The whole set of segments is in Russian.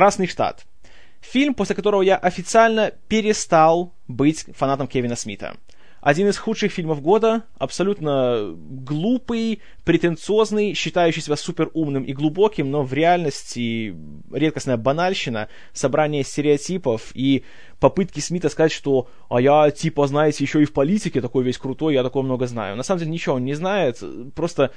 «Красный штат». Фильм, после которого я официально перестал быть фанатом Кевина Смита один из худших фильмов года, абсолютно глупый, претенциозный, считающий себя супер умным и глубоким, но в реальности редкостная банальщина, собрание стереотипов и попытки Смита сказать, что «а я, типа, знаете, еще и в политике такой весь крутой, я такого много знаю». На самом деле ничего он не знает, просто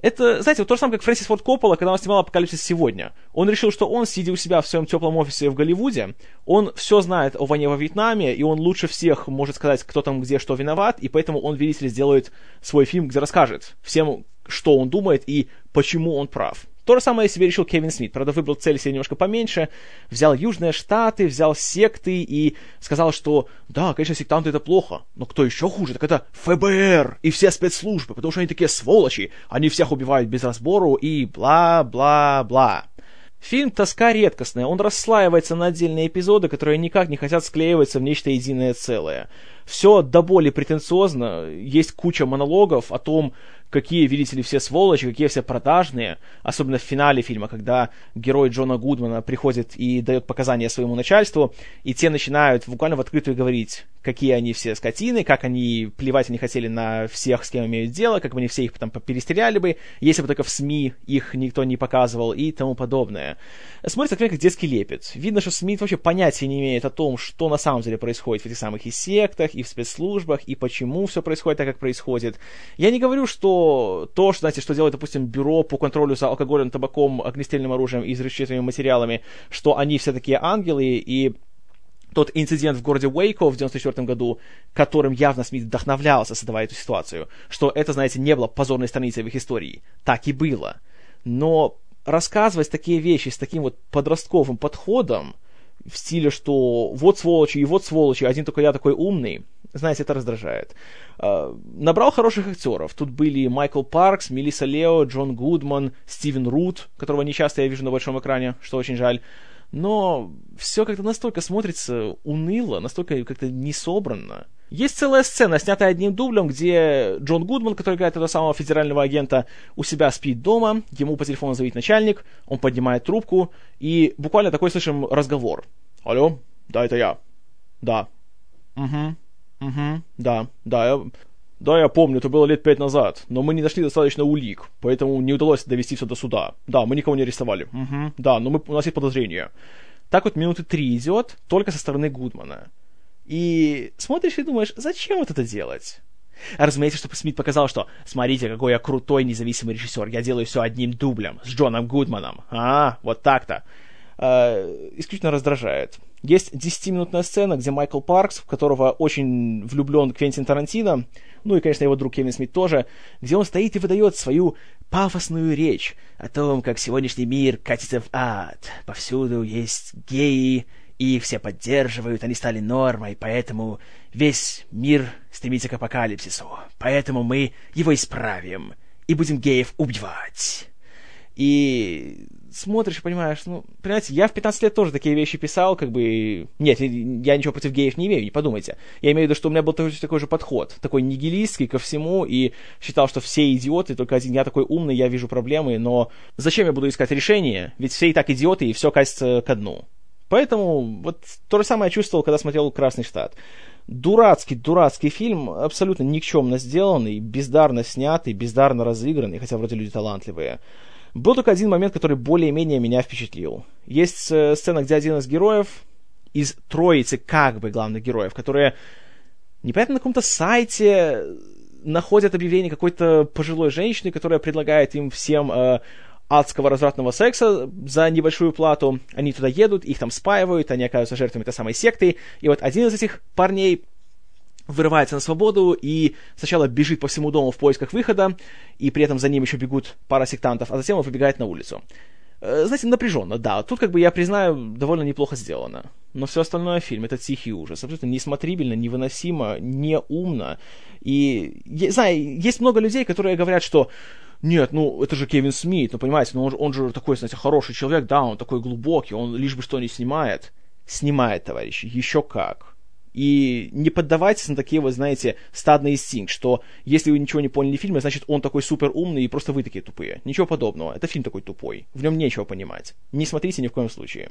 это, знаете, вот то же самое, как Фрэнсис Форд Коппола, когда он снимал «Апокалипсис сегодня». Он решил, что он, сидя у себя в своем теплом офисе в Голливуде, он все знает о войне во Вьетнаме, и он лучше всех может сказать, кто там где что виноват, и поэтому он, видите ли, сделает свой фильм, где расскажет всем, что он думает и почему он прав. То же самое себе решил Кевин Смит. Правда, выбрал цель себе немножко поменьше. Взял Южные Штаты, взял секты и сказал, что да, конечно, сектанты это плохо, но кто еще хуже, так это ФБР и все спецслужбы, потому что они такие сволочи. Они всех убивают без разбору и бла-бла-бла. Фильм «Тоска редкостная». Он расслаивается на отдельные эпизоды, которые никак не хотят склеиваться в нечто единое целое. Все до боли претенциозно, есть куча монологов о том, какие, видите ли, все сволочи, какие все продажные, особенно в финале фильма, когда герой Джона Гудмана приходит и дает показания своему начальству, и те начинают буквально в открытую говорить, какие они все скотины, как они плевать они хотели на всех, с кем имеют дело, как бы они все их потом перестреляли бы, если бы только в СМИ их никто не показывал и тому подобное. Смотрится, как детский лепет. Видно, что СМИ вообще понятия не имеет о том, что на самом деле происходит в этих самых и сектах, и в спецслужбах, и почему все происходит так, как происходит. Я не говорю, что то, что, знаете, что делает, допустим, бюро по контролю за алкоголем, табаком, огнестрельным оружием и взрывчатыми материалами, что они все такие ангелы, и тот инцидент в городе Уэйко в 94 году, которым явно Смит вдохновлялся, создавая эту ситуацию, что это, знаете, не было позорной страницей в их истории. Так и было. Но рассказывать такие вещи с таким вот подростковым подходом, в стиле, что вот сволочи и вот сволочи, один только я такой умный, знаете, это раздражает. Uh, набрал хороших актеров. Тут были Майкл Паркс, Мелисса Лео, Джон Гудман, Стивен Рут, которого не часто я вижу на большом экране, что очень жаль. Но все как-то настолько смотрится уныло, настолько как-то несобранно. Есть целая сцена, снятая одним дублем, где Джон Гудман, который играет этого самого федерального агента, у себя спит дома, ему по телефону звонит начальник, он поднимает трубку, и буквально такой слышим разговор. Алло, да, это я. Да. Угу. Угу, да, да, я, да, я помню, это было лет пять назад, но мы не нашли достаточно улик, поэтому не удалось довести все до суда. Да, мы никого не арестовали. Угу, да, но мы, у нас есть подозрения. Так вот минуты три идет, только со стороны Гудмана. И смотришь и думаешь, зачем вот это делать? Разумеется, чтобы Смит показал, что «Смотрите, какой я крутой независимый режиссер, я делаю все одним дублем, с Джоном Гудманом». А, вот так-то. Э, исключительно раздражает. Есть 10-минутная сцена, где Майкл Паркс, в которого очень влюблен Квентин Тарантино, ну и, конечно, его друг Кевин Смит тоже, где он стоит и выдает свою пафосную речь о том, как сегодняшний мир катится в ад. Повсюду есть геи, и все поддерживают, они стали нормой, поэтому весь мир стремится к апокалипсису. Поэтому мы его исправим и будем геев убивать. И смотришь и понимаешь, ну, понимаете, я в 15 лет тоже такие вещи писал, как бы, нет, я ничего против геев не имею, не подумайте. Я имею в виду, что у меня был такой, такой же подход, такой нигилистский ко всему, и считал, что все идиоты, только один я такой умный, я вижу проблемы, но зачем я буду искать решение, ведь все и так идиоты, и все катится ко дну. Поэтому вот то же самое я чувствовал, когда смотрел «Красный штат». Дурацкий, дурацкий фильм, абсолютно никчемно сделанный, бездарно снятый, бездарно разыгранный, хотя вроде люди талантливые. Был только один момент, который более-менее меня впечатлил. Есть э, сцена, где один из героев, из троицы как бы главных героев, которые непонятно на каком-то сайте находят объявление какой-то пожилой женщины, которая предлагает им всем э, адского развратного секса за небольшую плату. Они туда едут, их там спаивают, они оказываются жертвами этой самой секты. И вот один из этих парней вырывается на свободу и сначала бежит по всему дому в поисках выхода, и при этом за ним еще бегут пара сектантов, а затем он выбегает на улицу. Э, знаете, напряженно, да. Тут, как бы, я признаю, довольно неплохо сделано. Но все остальное фильм — это тихий ужас. Абсолютно несмотрибельно, невыносимо, неумно. И, я, знаю, есть много людей, которые говорят, что нет, ну, это же Кевин Смит, ну, понимаете, ну, он, он же такой, знаете, хороший человек, да, он такой глубокий, он лишь бы что не снимает. Снимает, товарищи, еще как И не поддавайтесь на такие вот, знаете, стадные инстинкт, что если вы ничего не поняли в фильме, значит он такой супер умный и просто вы такие тупые. Ничего подобного. Это фильм такой тупой. В нем нечего понимать. Не смотрите ни в коем случае.